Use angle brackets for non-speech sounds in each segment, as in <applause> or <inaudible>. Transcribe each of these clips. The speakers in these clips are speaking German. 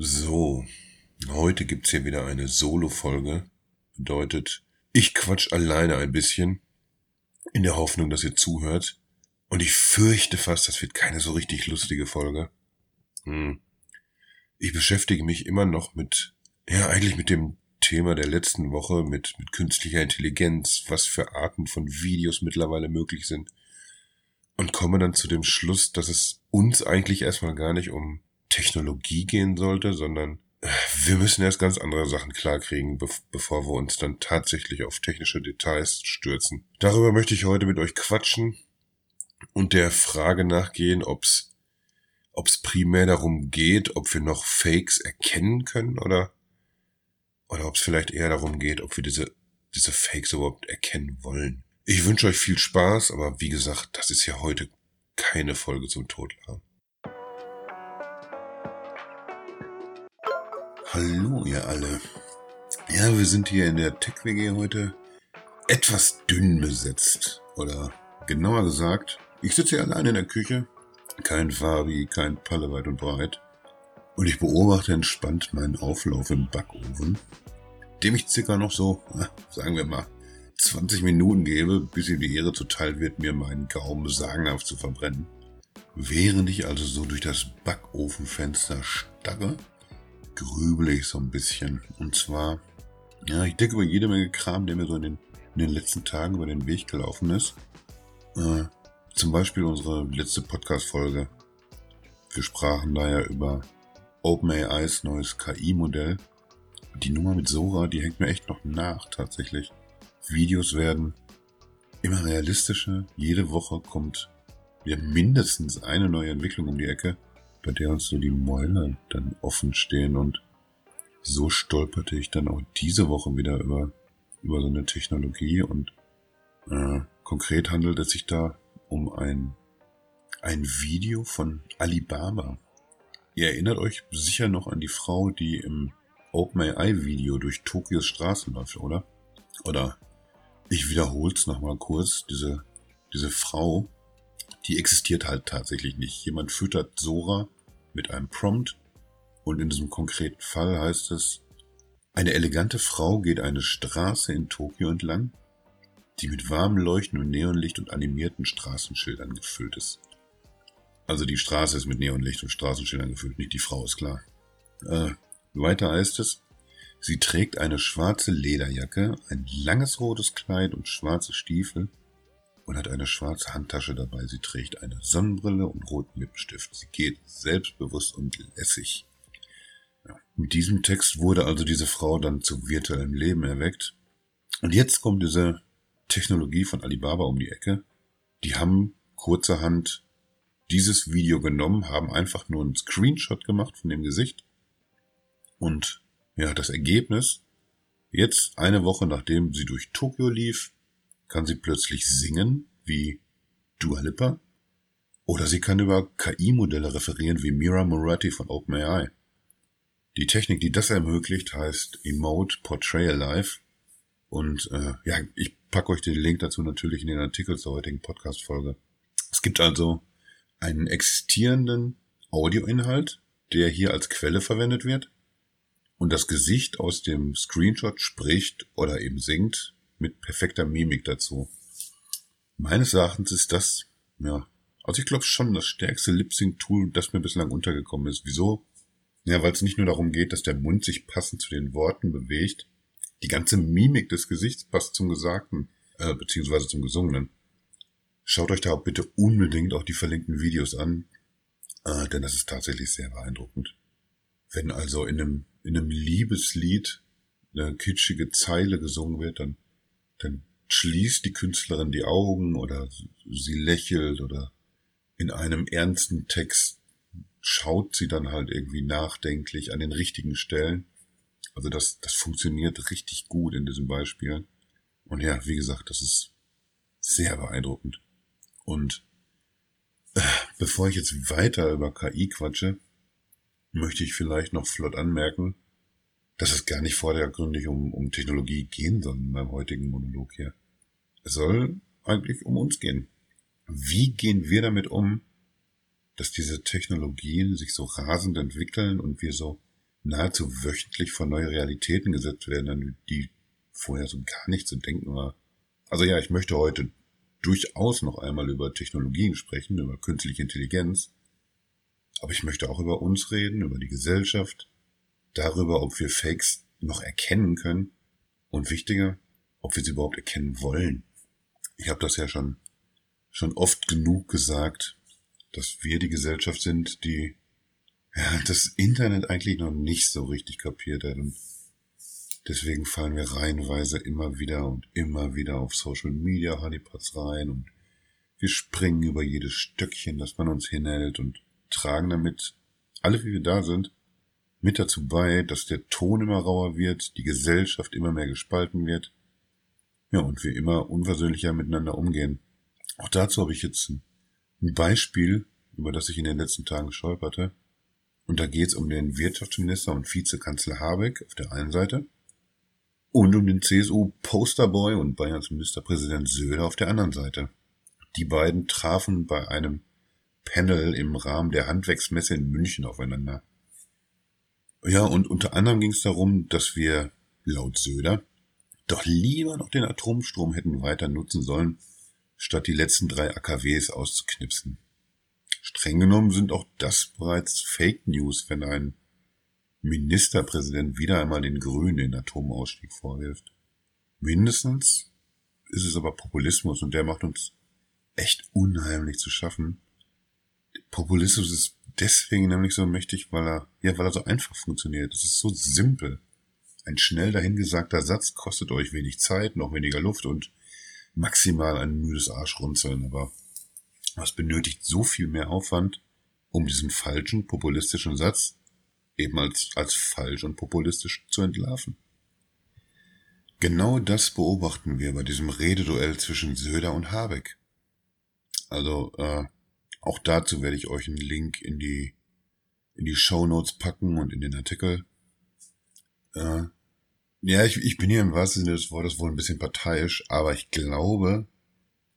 So, heute gibt's hier wieder eine Solo-Folge. Bedeutet, ich quatsch alleine ein bisschen, in der Hoffnung, dass ihr zuhört. Und ich fürchte fast, das wird keine so richtig lustige Folge. Hm. Ich beschäftige mich immer noch mit, ja, eigentlich mit dem Thema der letzten Woche, mit, mit künstlicher Intelligenz, was für Arten von Videos mittlerweile möglich sind. Und komme dann zu dem Schluss, dass es uns eigentlich erstmal gar nicht um Technologie gehen sollte, sondern äh, wir müssen erst ganz andere Sachen klarkriegen, be bevor wir uns dann tatsächlich auf technische Details stürzen. Darüber möchte ich heute mit euch quatschen und der Frage nachgehen, ob's ob's primär darum geht, ob wir noch Fakes erkennen können oder oder ob es vielleicht eher darum geht, ob wir diese diese Fakes überhaupt erkennen wollen. Ich wünsche euch viel Spaß, aber wie gesagt, das ist ja heute keine Folge zum Totlachen. Hallo ihr alle. Ja, wir sind hier in der Tech-WG heute etwas dünn besetzt. Oder genauer gesagt, ich sitze hier allein in der Küche. Kein Fabi, kein Palle weit und breit. Und ich beobachte entspannt meinen Auflauf im Backofen, dem ich circa noch so, sagen wir mal, 20 Minuten gebe, bis ihm die Ehre zuteil wird, mir meinen Gaumen sagenhaft zu verbrennen. Während ich also so durch das Backofenfenster starre grübel ich so ein bisschen. Und zwar, ja, ich denke über jede Menge Kram, der mir so in den, in den letzten Tagen über den Weg gelaufen ist. Äh, zum Beispiel unsere letzte Podcast-Folge. Wir sprachen da ja über OpenAIs neues KI-Modell. Die Nummer mit Sora, die hängt mir echt noch nach, tatsächlich. Videos werden immer realistischer. Jede Woche kommt ja mindestens eine neue Entwicklung um die Ecke bei der uns so die Mäuler dann offen stehen und so stolperte ich dann auch diese Woche wieder über, über so eine Technologie und äh, konkret handelt es sich da um ein, ein Video von Alibaba. Ihr erinnert euch sicher noch an die Frau, die im OpenAI-Video durch Tokios Straßen läuft, oder? Oder ich wiederhol's nochmal kurz, diese, diese Frau, die existiert halt tatsächlich nicht. Jemand füttert Sora mit einem Prompt und in diesem konkreten Fall heißt es, eine elegante Frau geht eine Straße in Tokio entlang, die mit warmem Leuchten und Neonlicht und animierten Straßenschildern gefüllt ist. Also die Straße ist mit Neonlicht und Straßenschildern gefüllt, nicht die Frau, ist klar. Äh, weiter heißt es, sie trägt eine schwarze Lederjacke, ein langes rotes Kleid und schwarze Stiefel und hat eine schwarze Handtasche dabei. Sie trägt eine Sonnenbrille und roten Lippenstift. Sie geht selbstbewusst und lässig. Ja. Mit diesem Text wurde also diese Frau dann zu virtuellem Leben erweckt. Und jetzt kommt diese Technologie von Alibaba um die Ecke. Die haben kurzerhand dieses Video genommen, haben einfach nur einen Screenshot gemacht von dem Gesicht. Und ja, das Ergebnis, jetzt eine Woche nachdem sie durch Tokio lief, kann sie plötzlich singen wie Dua Lipa oder sie kann über KI-Modelle referieren wie Mira Moratti von OpenAI. Die Technik, die das ermöglicht, heißt Emote Portray Alive und äh, ja, ich packe euch den Link dazu natürlich in den Artikel zur heutigen Podcast-Folge. Es gibt also einen existierenden Audioinhalt, der hier als Quelle verwendet wird und das Gesicht aus dem Screenshot spricht oder eben singt mit perfekter Mimik dazu. Meines Erachtens ist das, ja, also ich glaube schon das stärkste Lip-Sync-Tool, das mir bislang untergekommen ist. Wieso? Ja, weil es nicht nur darum geht, dass der Mund sich passend zu den Worten bewegt. Die ganze Mimik des Gesichts passt zum Gesagten, äh, beziehungsweise zum Gesungenen. Schaut euch da bitte unbedingt auch die verlinkten Videos an, äh, denn das ist tatsächlich sehr beeindruckend. Wenn also in einem, in einem Liebeslied eine kitschige Zeile gesungen wird, dann dann schließt die Künstlerin die Augen oder sie lächelt oder in einem ernsten Text schaut sie dann halt irgendwie nachdenklich an den richtigen Stellen. Also das, das funktioniert richtig gut in diesem Beispiel. Und ja, wie gesagt, das ist sehr beeindruckend. Und äh, bevor ich jetzt weiter über KI quatsche, möchte ich vielleicht noch flott anmerken, dass es gar nicht vordergründig um, um Technologie gehen soll in meinem heutigen Monolog hier. Es soll eigentlich um uns gehen. Wie gehen wir damit um, dass diese Technologien sich so rasend entwickeln und wir so nahezu wöchentlich vor neue Realitäten gesetzt werden, an die vorher so gar nicht zu denken war. Also ja, ich möchte heute durchaus noch einmal über Technologien sprechen, über künstliche Intelligenz, aber ich möchte auch über uns reden, über die Gesellschaft, darüber, ob wir Fakes noch erkennen können und wichtiger, ob wir sie überhaupt erkennen wollen. Ich habe das ja schon schon oft genug gesagt, dass wir die Gesellschaft sind, die ja, das Internet eigentlich noch nicht so richtig kapiert hat und deswegen fallen wir reihenweise immer wieder und immer wieder auf Social Media Honeypots rein und wir springen über jedes Stöckchen, das man uns hinhält und tragen damit, alle wie wir da sind, mit dazu bei, dass der Ton immer rauer wird, die Gesellschaft immer mehr gespalten wird, ja, und wir immer unversöhnlicher miteinander umgehen. Auch dazu habe ich jetzt ein Beispiel, über das ich in den letzten Tagen stolperte. Und da geht es um den Wirtschaftsminister und Vizekanzler Habeck auf der einen Seite und um den CSU-Posterboy und Bayerns Ministerpräsident Söder auf der anderen Seite. Die beiden trafen bei einem Panel im Rahmen der Handwerksmesse in München aufeinander. Ja, und unter anderem ging es darum, dass wir laut Söder doch lieber noch den Atomstrom hätten weiter nutzen sollen, statt die letzten drei AKWs auszuknipsen. Streng genommen sind auch das bereits Fake News, wenn ein Ministerpräsident wieder einmal den Grünen den Atomausstieg vorwirft. Mindestens ist es aber Populismus und der macht uns echt unheimlich zu schaffen. Populismus ist deswegen nämlich so mächtig, weil er, ja, weil er so einfach funktioniert. Es ist so simpel. Ein schnell dahingesagter Satz kostet euch wenig Zeit, noch weniger Luft und maximal ein müdes Arschrunzeln, aber was benötigt so viel mehr Aufwand, um diesen falschen populistischen Satz eben als, als falsch und populistisch zu entlarven. Genau das beobachten wir bei diesem Rededuell zwischen Söder und Habeck. Also äh, auch dazu werde ich euch einen Link in die in die Show Notes packen und in den Artikel. Äh, ja, ich, ich bin hier im wahrsten Sinne des Wortes wohl ein bisschen parteiisch, aber ich glaube,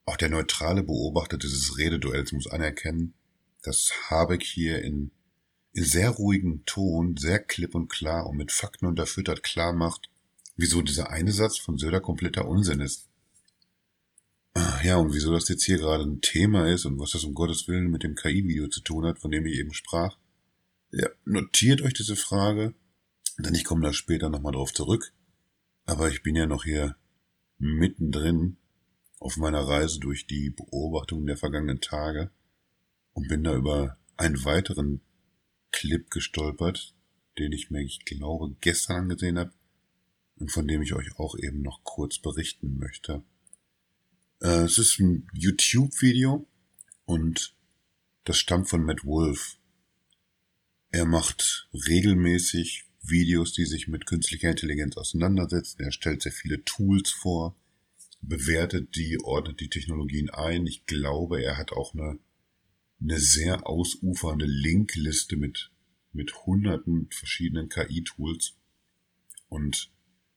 auch der neutrale Beobachter dieses Rededuells muss anerkennen, dass Habeck hier in, in sehr ruhigem Ton, sehr klipp und klar und mit Fakten unterfüttert klar macht, wieso dieser eine Satz von Söder kompletter Unsinn ist. Ja, und wieso das jetzt hier gerade ein Thema ist und was das um Gottes Willen mit dem KI-Video zu tun hat, von dem ich eben sprach. Ja, notiert euch diese Frage denn ich komme da später nochmal drauf zurück. Aber ich bin ja noch hier mittendrin auf meiner Reise durch die Beobachtungen der vergangenen Tage und bin da über einen weiteren Clip gestolpert, den ich mir, ich glaube, gestern angesehen habe und von dem ich euch auch eben noch kurz berichten möchte. Äh, es ist ein YouTube-Video und das stammt von Matt Wolf. Er macht regelmäßig Videos, die sich mit künstlicher Intelligenz auseinandersetzen. Er stellt sehr viele Tools vor, bewertet die, ordnet die Technologien ein. Ich glaube, er hat auch eine, eine sehr ausufernde Linkliste mit, mit hunderten verschiedenen KI-Tools. Und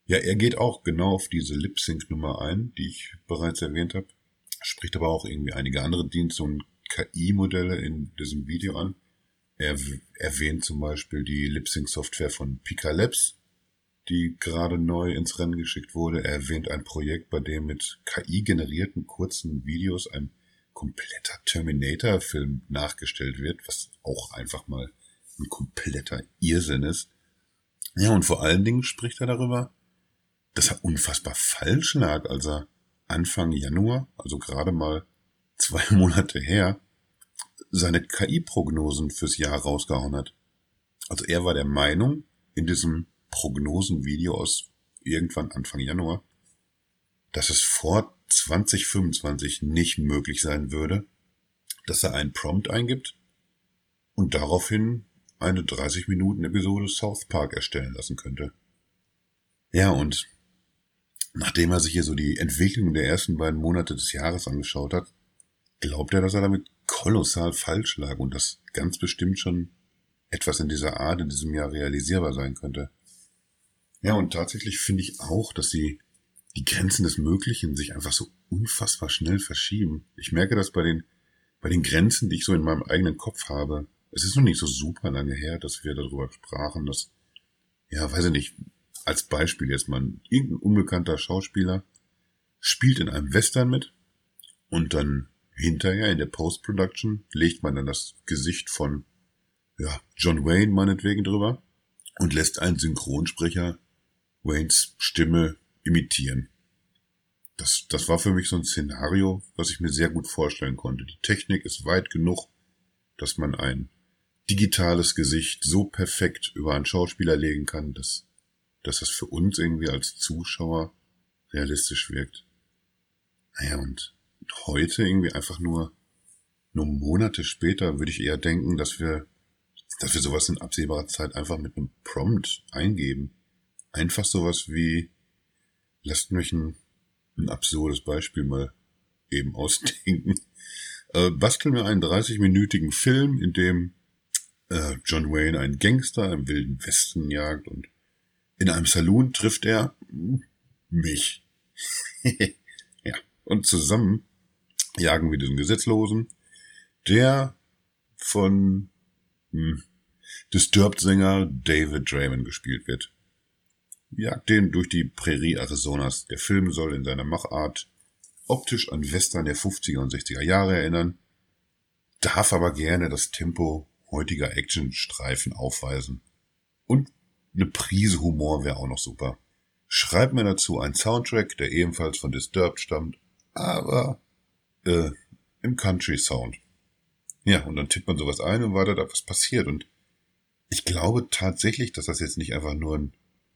ja, er geht auch genau auf diese Lip-Sync-Nummer ein, die ich bereits erwähnt habe. Spricht aber auch irgendwie einige andere Dienste und KI-Modelle in diesem Video an. Er erwähnt zum Beispiel die Lip-Sync-Software von Pika Labs, die gerade neu ins Rennen geschickt wurde. Er erwähnt ein Projekt, bei dem mit KI-generierten kurzen Videos ein kompletter Terminator-Film nachgestellt wird, was auch einfach mal ein kompletter Irrsinn ist. Ja, und vor allen Dingen spricht er darüber, dass er unfassbar falsch lag, als er Anfang Januar, also gerade mal zwei <laughs> Monate her, seine KI-Prognosen fürs Jahr rausgehauen hat. Also er war der Meinung, in diesem Prognosenvideo aus irgendwann Anfang Januar, dass es vor 2025 nicht möglich sein würde, dass er einen Prompt eingibt und daraufhin eine 30 Minuten Episode South Park erstellen lassen könnte. Ja, und nachdem er sich hier so die Entwicklung der ersten beiden Monate des Jahres angeschaut hat, glaubt er, dass er damit kolossal falsch lag und dass ganz bestimmt schon etwas in dieser Art in diesem Jahr realisierbar sein könnte. Ja, und tatsächlich finde ich auch, dass sie die Grenzen des Möglichen sich einfach so unfassbar schnell verschieben. Ich merke das bei den, bei den Grenzen, die ich so in meinem eigenen Kopf habe. Es ist noch nicht so super lange her, dass wir darüber sprachen, dass ja, weiß ich nicht, als Beispiel jetzt mal, irgendein unbekannter Schauspieler spielt in einem Western mit und dann hinterher in der Post-Production legt man dann das Gesicht von ja, John Wayne meinetwegen drüber und lässt einen Synchronsprecher Waynes Stimme imitieren. Das, das war für mich so ein Szenario, was ich mir sehr gut vorstellen konnte. Die Technik ist weit genug, dass man ein digitales Gesicht so perfekt über einen Schauspieler legen kann, dass, dass das für uns irgendwie als Zuschauer realistisch wirkt. Naja, und heute irgendwie einfach nur, nur Monate später würde ich eher denken, dass wir, dass wir sowas in absehbarer Zeit einfach mit einem Prompt eingeben. Einfach sowas wie, lasst mich ein, ein absurdes Beispiel mal eben <laughs> ausdenken. Äh, basteln wir einen 30-minütigen Film, in dem äh, John Wayne einen Gangster im wilden Westen jagt und in einem Saloon trifft er mich. <laughs> ja, und zusammen jagen wir diesen Gesetzlosen, der von hm, Disturbed-Sänger David Draymond gespielt wird. Jagt den durch die Prärie Arizonas. Der Film soll in seiner Machart optisch an Western der 50er und 60er Jahre erinnern, darf aber gerne das Tempo heutiger Actionstreifen aufweisen. Und eine Prise Humor wäre auch noch super. Schreibt mir dazu einen Soundtrack, der ebenfalls von Disturbed stammt, aber äh, im Country Sound. Ja, und dann tippt man sowas ein und wartet ab, was passiert. Und ich glaube tatsächlich, dass das jetzt nicht einfach nur ein,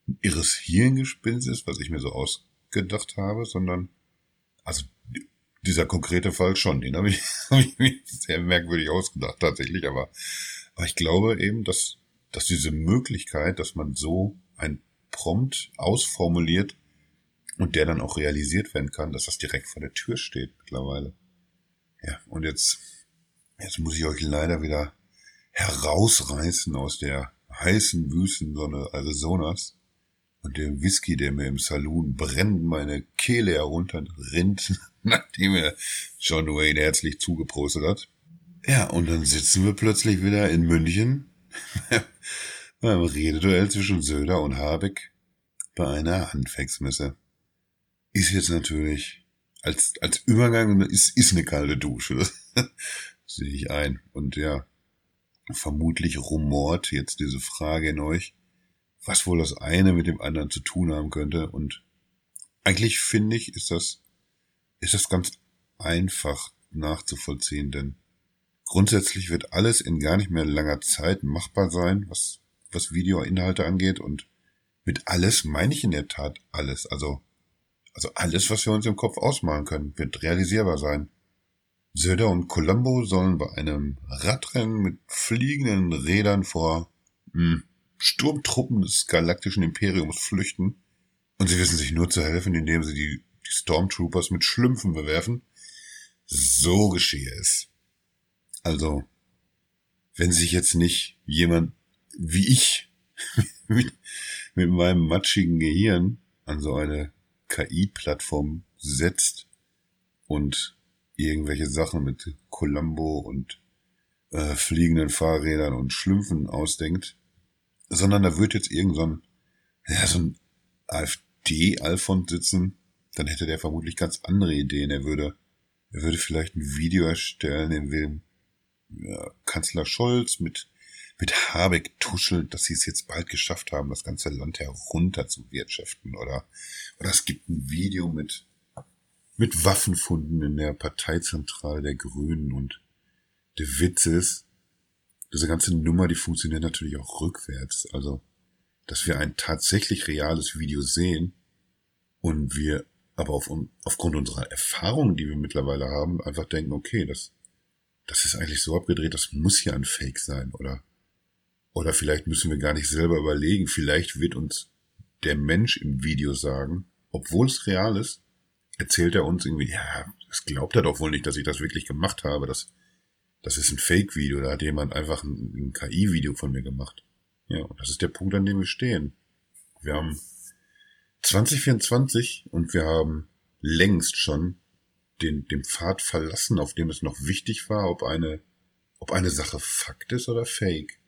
ein irres Hirngespinst ist, was ich mir so ausgedacht habe, sondern also dieser konkrete Fall schon, den habe ich, <laughs> hab ich mir sehr merkwürdig ausgedacht tatsächlich, aber, aber ich glaube eben, dass, dass diese Möglichkeit, dass man so ein Prompt ausformuliert und der dann auch realisiert werden kann, dass das direkt vor der Tür steht mittlerweile. Ja, und jetzt, jetzt muss ich euch leider wieder herausreißen aus der heißen Wüstensonne Arizonas und dem Whisky, der mir im Saloon brennend meine Kehle herunterrinnt, <laughs> nachdem er John Wayne herzlich zugeprostet hat. Ja, und dann sitzen wir plötzlich wieder in München <laughs> beim Rededuell zwischen Söder und Habeck bei einer Handwerksmesse. Ist jetzt natürlich als, als Übergang ist, ist eine kalte Dusche. <laughs> Sehe ich ein. Und ja, vermutlich rumort jetzt diese Frage in euch was wohl das eine mit dem anderen zu tun haben könnte. Und eigentlich finde ich, ist das, ist das ganz einfach nachzuvollziehen, denn grundsätzlich wird alles in gar nicht mehr langer Zeit machbar sein, was, was Videoinhalte angeht. Und mit alles meine ich in der Tat alles. Also, also alles, was wir uns im Kopf ausmalen können, wird realisierbar sein. Söder und Colombo sollen bei einem Radrennen mit fliegenden Rädern vor hm, Sturmtruppen des galaktischen Imperiums flüchten und sie wissen sich nur zu helfen, indem sie die, die Stormtroopers mit Schlümpfen bewerfen. So geschehe es. Also, wenn sich jetzt nicht jemand wie ich <laughs> mit, mit meinem matschigen Gehirn an so eine KI-Plattform setzt und irgendwelche Sachen mit Columbo und äh, fliegenden Fahrrädern und Schlümpfen ausdenkt, sondern da wird jetzt irgend so ein, ja, so ein AfD-Alfons sitzen, dann hätte der vermutlich ganz andere Ideen. Er würde, er würde vielleicht ein Video erstellen, in dem ja, Kanzler Scholz mit, mit Habeck tuschelt, dass sie es jetzt bald geschafft haben, das ganze Land herunter zu wirtschaften. Oder, oder es gibt ein Video mit, mit Waffenfunden in der Parteizentrale der Grünen und der Witz ist, diese ganze Nummer, die funktioniert natürlich auch rückwärts. Also, dass wir ein tatsächlich reales Video sehen und wir aber auf, aufgrund unserer Erfahrungen, die wir mittlerweile haben, einfach denken, okay, das, das ist eigentlich so abgedreht, das muss ja ein Fake sein, oder? Oder vielleicht müssen wir gar nicht selber überlegen, vielleicht wird uns der Mensch im Video sagen, obwohl es real ist, erzählt er uns irgendwie, ja, das glaubt er doch wohl nicht, dass ich das wirklich gemacht habe, das, das ist ein Fake-Video, da hat jemand einfach ein, ein KI-Video von mir gemacht. Ja, und das ist der Punkt, an dem wir stehen. Wir haben 2024 und wir haben längst schon den, den Pfad verlassen, auf dem es noch wichtig war, ob eine, ob eine Sache Fakt ist oder Fake.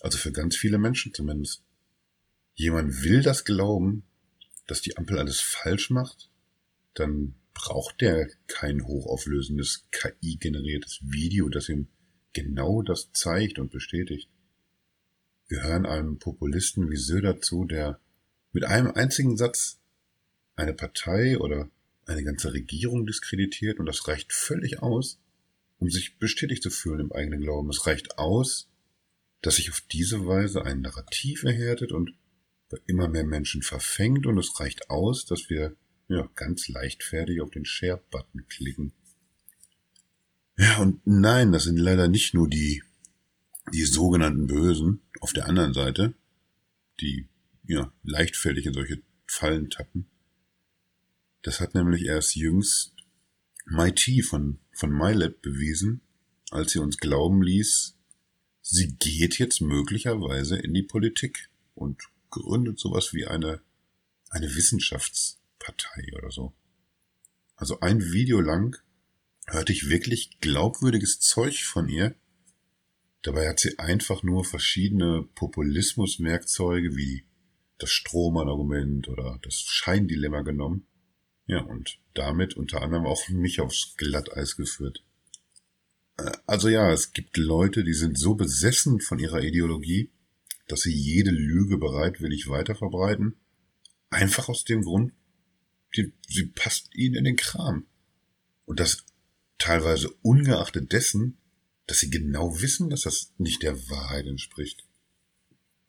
Also für ganz viele Menschen zumindest. jemand will das glauben, dass die Ampel alles falsch macht, dann braucht der kein hochauflösendes KI-generiertes Video, das ihm genau das zeigt und bestätigt. Wir hören einem Populisten wie Söder zu, der mit einem einzigen Satz eine Partei oder eine ganze Regierung diskreditiert und das reicht völlig aus, um sich bestätigt zu fühlen im eigenen Glauben. Es reicht aus, dass sich auf diese Weise ein Narrativ erhärtet und bei immer mehr Menschen verfängt und es reicht aus, dass wir ja, ganz leichtfertig auf den Share-Button klicken. Ja, und nein, das sind leider nicht nur die, die sogenannten Bösen auf der anderen Seite, die ja leichtfertig in solche Fallen tappen. Das hat nämlich erst jüngst MIT von, von MyLab bewiesen, als sie uns glauben ließ, sie geht jetzt möglicherweise in die Politik und gründet sowas wie eine, eine Wissenschaftspartei oder so. Also ein Video lang hörte ich wirklich glaubwürdiges Zeug von ihr. Dabei hat sie einfach nur verschiedene Populismuswerkzeuge wie das Strohmann-Argument oder das Scheindilemma genommen. Ja, und damit unter anderem auch mich aufs Glatteis geführt. Äh, also ja, es gibt Leute, die sind so besessen von ihrer Ideologie, dass sie jede Lüge bereitwillig weiterverbreiten. Einfach aus dem Grund, die, sie passt ihnen in den Kram. Und das teilweise ungeachtet dessen, dass sie genau wissen, dass das nicht der Wahrheit entspricht.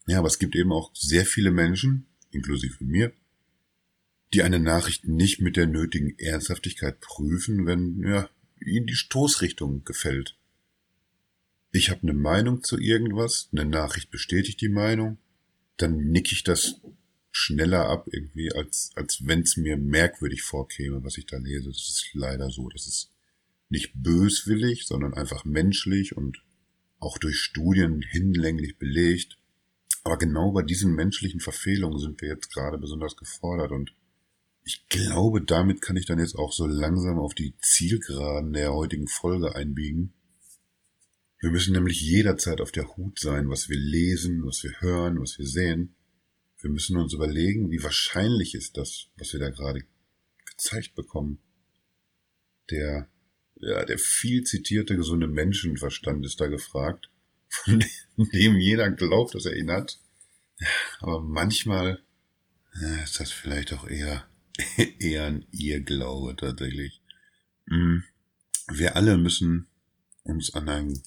Ja, aber es gibt eben auch sehr viele Menschen, inklusive mir, die eine Nachricht nicht mit der nötigen Ernsthaftigkeit prüfen, wenn ja, ihnen die Stoßrichtung gefällt. Ich habe eine Meinung zu irgendwas, eine Nachricht bestätigt die Meinung, dann nick ich das schneller ab irgendwie, als, als wenn es mir merkwürdig vorkäme, was ich da lese. Das ist leider so. Das ist nicht böswillig, sondern einfach menschlich und auch durch Studien hinlänglich belegt. Aber genau bei diesen menschlichen Verfehlungen sind wir jetzt gerade besonders gefordert und ich glaube, damit kann ich dann jetzt auch so langsam auf die Zielgeraden der heutigen Folge einbiegen. Wir müssen nämlich jederzeit auf der Hut sein, was wir lesen, was wir hören, was wir sehen. Wir müssen uns überlegen, wie wahrscheinlich ist das, was wir da gerade gezeigt bekommen. Der, ja, der viel zitierte gesunde Menschenverstand ist da gefragt, von <laughs> dem jeder glaubt, dass er ihn hat. Aber manchmal ja, ist das vielleicht auch eher <laughs> eher ein Irrglaube tatsächlich. Mhm. Wir alle müssen uns an ein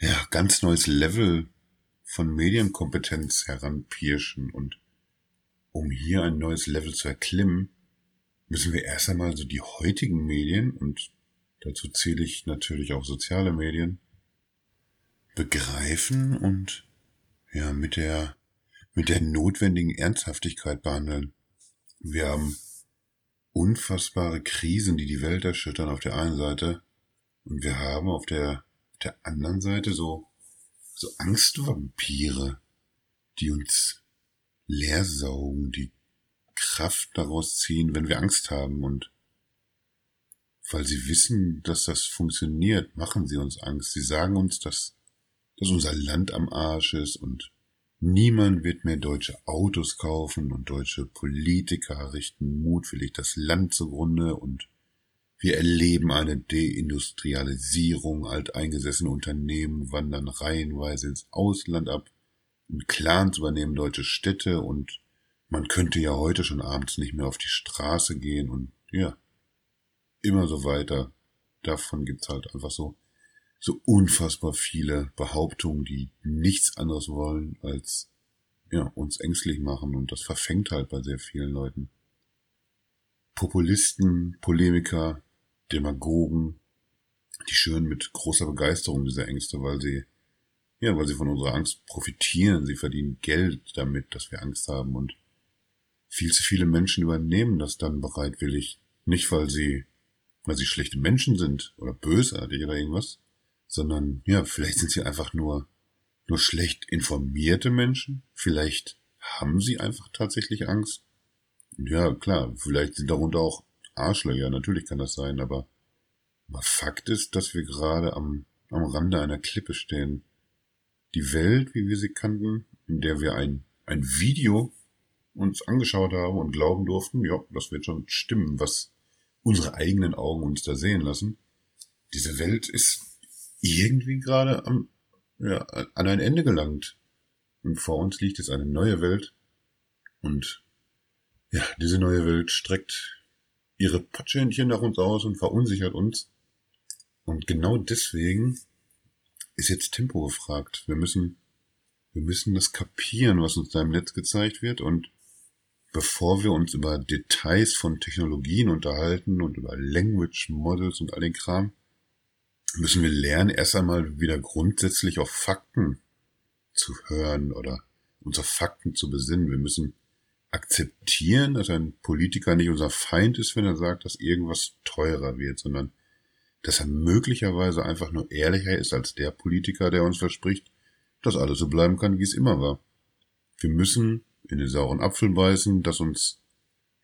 ja, ganz neues Level von Medienkompetenz heranpirschen und um hier ein neues Level zu erklimmen, müssen wir erst einmal so die heutigen Medien und dazu zähle ich natürlich auch soziale Medien begreifen und ja mit der mit der notwendigen Ernsthaftigkeit behandeln. Wir haben unfassbare Krisen, die die Welt erschüttern auf der einen Seite und wir haben auf der, auf der anderen Seite so, so Angstvampire, die uns leer saugen, die Kraft daraus ziehen, wenn wir Angst haben und weil sie wissen, dass das funktioniert, machen sie uns Angst. Sie sagen uns, dass, dass unser Land am Arsch ist und Niemand wird mehr deutsche Autos kaufen und deutsche Politiker richten mutwillig das Land zugrunde und wir erleben eine Deindustrialisierung, alteingesessene Unternehmen wandern reihenweise ins Ausland ab und Clans übernehmen deutsche Städte und man könnte ja heute schon abends nicht mehr auf die Straße gehen und ja, immer so weiter. Davon gibt's halt einfach so so unfassbar viele Behauptungen, die nichts anderes wollen, als ja, uns ängstlich machen und das verfängt halt bei sehr vielen Leuten. Populisten, Polemiker, Demagogen, die schüren mit großer Begeisterung diese Ängste, weil sie, ja, weil sie von unserer Angst profitieren. Sie verdienen Geld damit, dass wir Angst haben und viel zu viele Menschen übernehmen das dann bereitwillig. Nicht, weil sie, weil sie schlechte Menschen sind oder bösartig oder irgendwas, sondern ja, vielleicht sind sie einfach nur, nur schlecht informierte Menschen. Vielleicht haben sie einfach tatsächlich Angst. Ja, klar, vielleicht sind darunter auch Arschlöcher, natürlich kann das sein, aber, Fakt ist, dass wir gerade am, am Rande einer Klippe stehen. Die Welt, wie wir sie kannten, in der wir ein, ein Video uns angeschaut haben und glauben durften, ja, das wird schon stimmen, was unsere eigenen Augen uns da sehen lassen. Diese Welt ist irgendwie gerade am, ja, an ein Ende gelangt. Und vor uns liegt jetzt eine neue Welt. Und ja, diese neue Welt streckt ihre Patschhändchen nach uns aus und verunsichert uns. Und genau deswegen ist jetzt Tempo gefragt. Wir müssen, wir müssen das kapieren, was uns da im Netz gezeigt wird und bevor wir uns über Details von Technologien unterhalten und über Language Models und all den Kram, müssen wir lernen, erst einmal wieder grundsätzlich auf Fakten zu hören oder uns auf Fakten zu besinnen. Wir müssen akzeptieren, dass ein Politiker nicht unser Feind ist, wenn er sagt, dass irgendwas teurer wird, sondern dass er möglicherweise einfach nur ehrlicher ist als der Politiker, der uns verspricht, dass alles so bleiben kann, wie es immer war. Wir müssen in den sauren Apfel beißen, dass uns,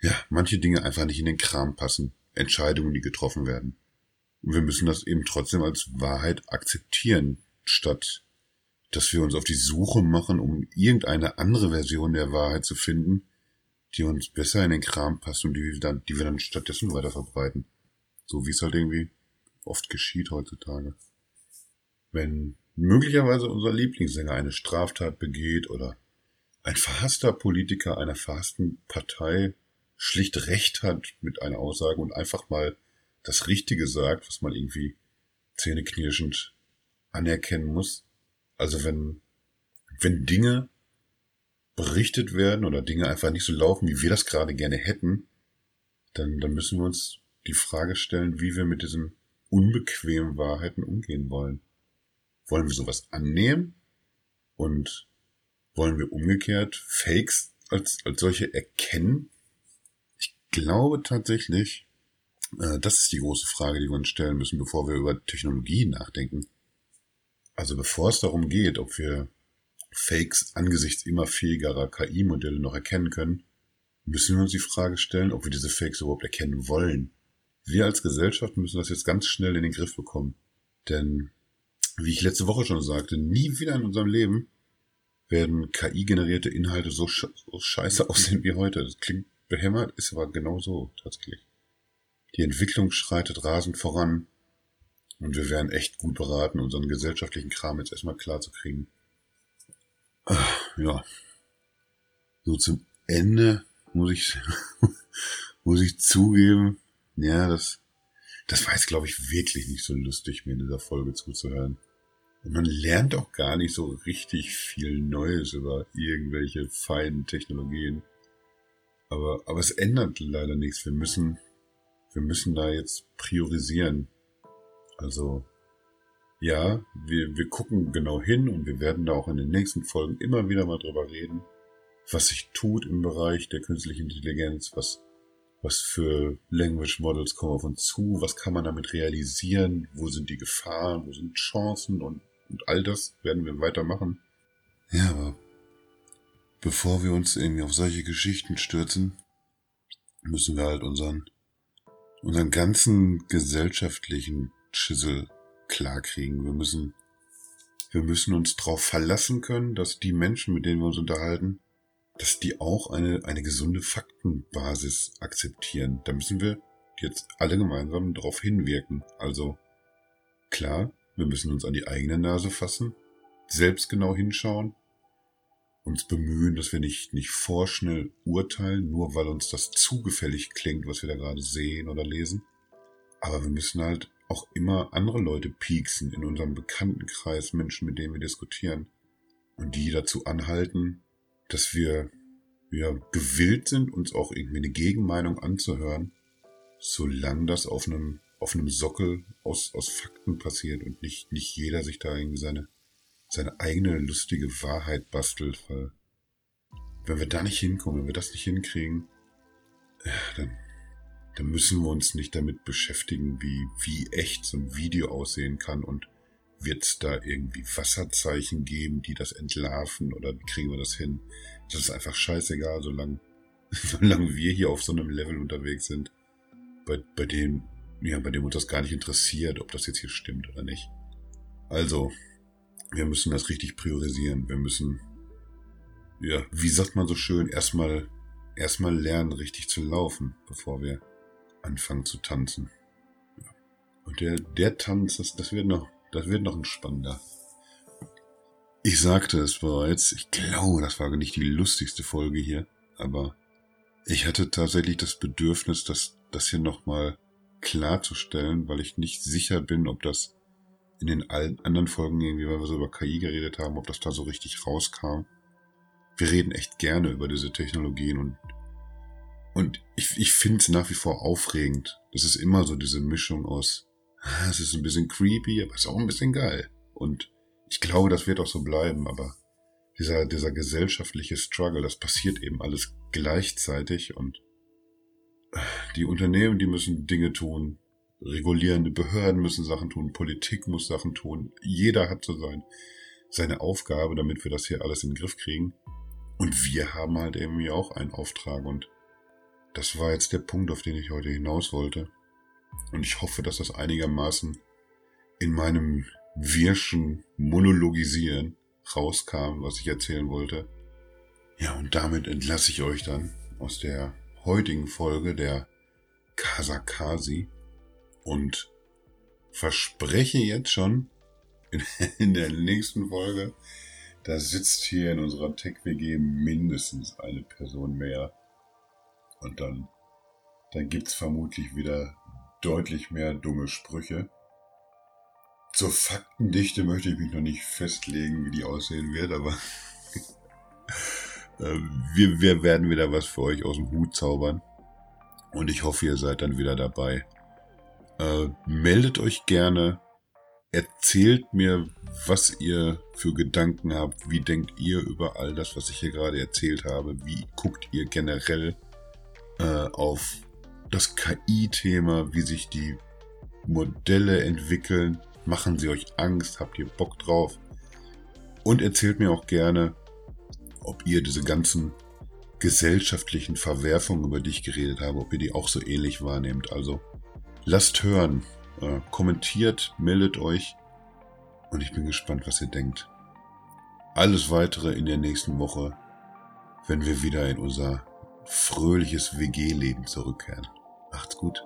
ja, manche Dinge einfach nicht in den Kram passen. Entscheidungen, die getroffen werden. Und wir müssen das eben trotzdem als Wahrheit akzeptieren, statt dass wir uns auf die Suche machen, um irgendeine andere Version der Wahrheit zu finden, die uns besser in den Kram passt und die wir dann, die wir dann stattdessen weiter verbreiten. So wie es halt irgendwie oft geschieht heutzutage. Wenn möglicherweise unser Lieblingssänger eine Straftat begeht oder ein verhasster Politiker einer verhassten Partei schlicht recht hat mit einer Aussage und einfach mal das Richtige sagt, was man irgendwie zähneknirschend anerkennen muss. Also wenn, wenn Dinge berichtet werden oder Dinge einfach nicht so laufen, wie wir das gerade gerne hätten, dann, dann müssen wir uns die Frage stellen, wie wir mit diesen unbequemen Wahrheiten umgehen wollen. Wollen wir sowas annehmen und wollen wir umgekehrt Fakes als, als solche erkennen? Ich glaube tatsächlich, das ist die große Frage, die wir uns stellen müssen, bevor wir über Technologie nachdenken. Also bevor es darum geht, ob wir Fakes angesichts immer fähigerer KI-Modelle noch erkennen können, müssen wir uns die Frage stellen, ob wir diese Fakes überhaupt erkennen wollen. Wir als Gesellschaft müssen das jetzt ganz schnell in den Griff bekommen. Denn, wie ich letzte Woche schon sagte, nie wieder in unserem Leben werden KI-generierte Inhalte so, so scheiße <laughs> aussehen wie heute. Das klingt behämmert, ist aber genau so tatsächlich. Die Entwicklung schreitet rasend voran und wir wären echt gut beraten, unseren gesellschaftlichen Kram jetzt erstmal klar zu kriegen. Ja. So zum Ende muss ich, <laughs> muss ich zugeben, ja, das, das war jetzt, glaube ich, wirklich nicht so lustig, mir in dieser Folge zuzuhören. Und man lernt auch gar nicht so richtig viel Neues über irgendwelche feinen Technologien. Aber, aber es ändert leider nichts. Wir müssen, wir müssen da jetzt priorisieren. Also, ja, wir, wir gucken genau hin und wir werden da auch in den nächsten Folgen immer wieder mal drüber reden, was sich tut im Bereich der künstlichen Intelligenz, was, was für Language Models kommen auf uns zu, was kann man damit realisieren, wo sind die Gefahren, wo sind Chancen und, und all das werden wir weitermachen. Ja, aber bevor wir uns irgendwie auf solche Geschichten stürzen, müssen wir halt unseren, unseren ganzen gesellschaftlichen Schissel klarkriegen. Wir müssen, wir müssen uns darauf verlassen können, dass die Menschen, mit denen wir uns unterhalten, dass die auch eine, eine gesunde Faktenbasis akzeptieren. Da müssen wir jetzt alle gemeinsam darauf hinwirken. Also klar, wir müssen uns an die eigene Nase fassen, selbst genau hinschauen, uns bemühen, dass wir nicht, nicht vorschnell urteilen, nur weil uns das zugefällig klingt, was wir da gerade sehen oder lesen. Aber wir müssen halt auch immer andere Leute pieksen in unserem Bekanntenkreis, Menschen, mit denen wir diskutieren. Und die dazu anhalten, dass wir ja, gewillt sind, uns auch irgendwie eine Gegenmeinung anzuhören, solange das auf einem, auf einem Sockel aus, aus Fakten passiert und nicht, nicht jeder sich da irgendwie seine, seine eigene lustige Wahrheit bastelt, weil wenn wir da nicht hinkommen, wenn wir das nicht hinkriegen, dann dann müssen wir uns nicht damit beschäftigen, wie, wie echt so ein Video aussehen kann und wird es da irgendwie Wasserzeichen geben, die das entlarven oder wie kriegen wir das hin? Das ist einfach scheißegal, solange, <laughs> solange wir hier auf so einem Level unterwegs sind, bei, bei dem, ja, bei dem uns das gar nicht interessiert, ob das jetzt hier stimmt oder nicht. Also, wir müssen das richtig priorisieren. Wir müssen, ja, wie sagt man so schön, erstmal erstmal lernen, richtig zu laufen, bevor wir anfangen zu tanzen. Und der, der Tanz, das, das wird noch, das wird noch ein spannender. Ich sagte es bereits, ich glaube, das war nicht die lustigste Folge hier, aber ich hatte tatsächlich das Bedürfnis, das, das hier nochmal klarzustellen, weil ich nicht sicher bin, ob das in den allen anderen Folgen irgendwie, weil wir so über KI geredet haben, ob das da so richtig rauskam. Wir reden echt gerne über diese Technologien und, und ich, ich finde es nach wie vor aufregend. Das ist immer so diese Mischung aus, ah, es ist ein bisschen creepy, aber es ist auch ein bisschen geil. Und ich glaube, das wird auch so bleiben, aber dieser, dieser gesellschaftliche Struggle, das passiert eben alles gleichzeitig und die Unternehmen, die müssen Dinge tun, regulierende Behörden müssen Sachen tun, Politik muss Sachen tun. Jeder hat so sein, seine Aufgabe, damit wir das hier alles in den Griff kriegen. Und wir haben halt irgendwie auch einen Auftrag und das war jetzt der Punkt, auf den ich heute hinaus wollte. Und ich hoffe, dass das einigermaßen in meinem wirschen Monologisieren rauskam, was ich erzählen wollte. Ja, und damit entlasse ich euch dann aus der heutigen Folge der Kasakasi und verspreche jetzt schon <laughs> in, der nächsten Folge, da sitzt hier in unserer Tech-WG mindestens eine Person mehr. Und dann, dann gibt's vermutlich wieder deutlich mehr dumme Sprüche. Zur Faktendichte möchte ich mich noch nicht festlegen, wie die aussehen wird, aber <laughs> äh, wir, wir werden wieder was für euch aus dem Hut zaubern. Und ich hoffe, ihr seid dann wieder dabei. Äh, meldet euch gerne. Erzählt mir, was ihr für Gedanken habt. Wie denkt ihr über all das, was ich hier gerade erzählt habe? Wie guckt ihr generell äh, auf das KI-Thema, wie sich die Modelle entwickeln? Machen sie euch Angst? Habt ihr Bock drauf? Und erzählt mir auch gerne, ob ihr diese ganzen gesellschaftlichen Verwerfungen, über die ich geredet habe, ob ihr die auch so ähnlich wahrnehmt. Also lasst hören, äh, kommentiert, meldet euch und ich bin gespannt, was ihr denkt. Alles weitere in der nächsten Woche, wenn wir wieder in unser fröhliches WG-Leben zurückkehren. Macht's gut.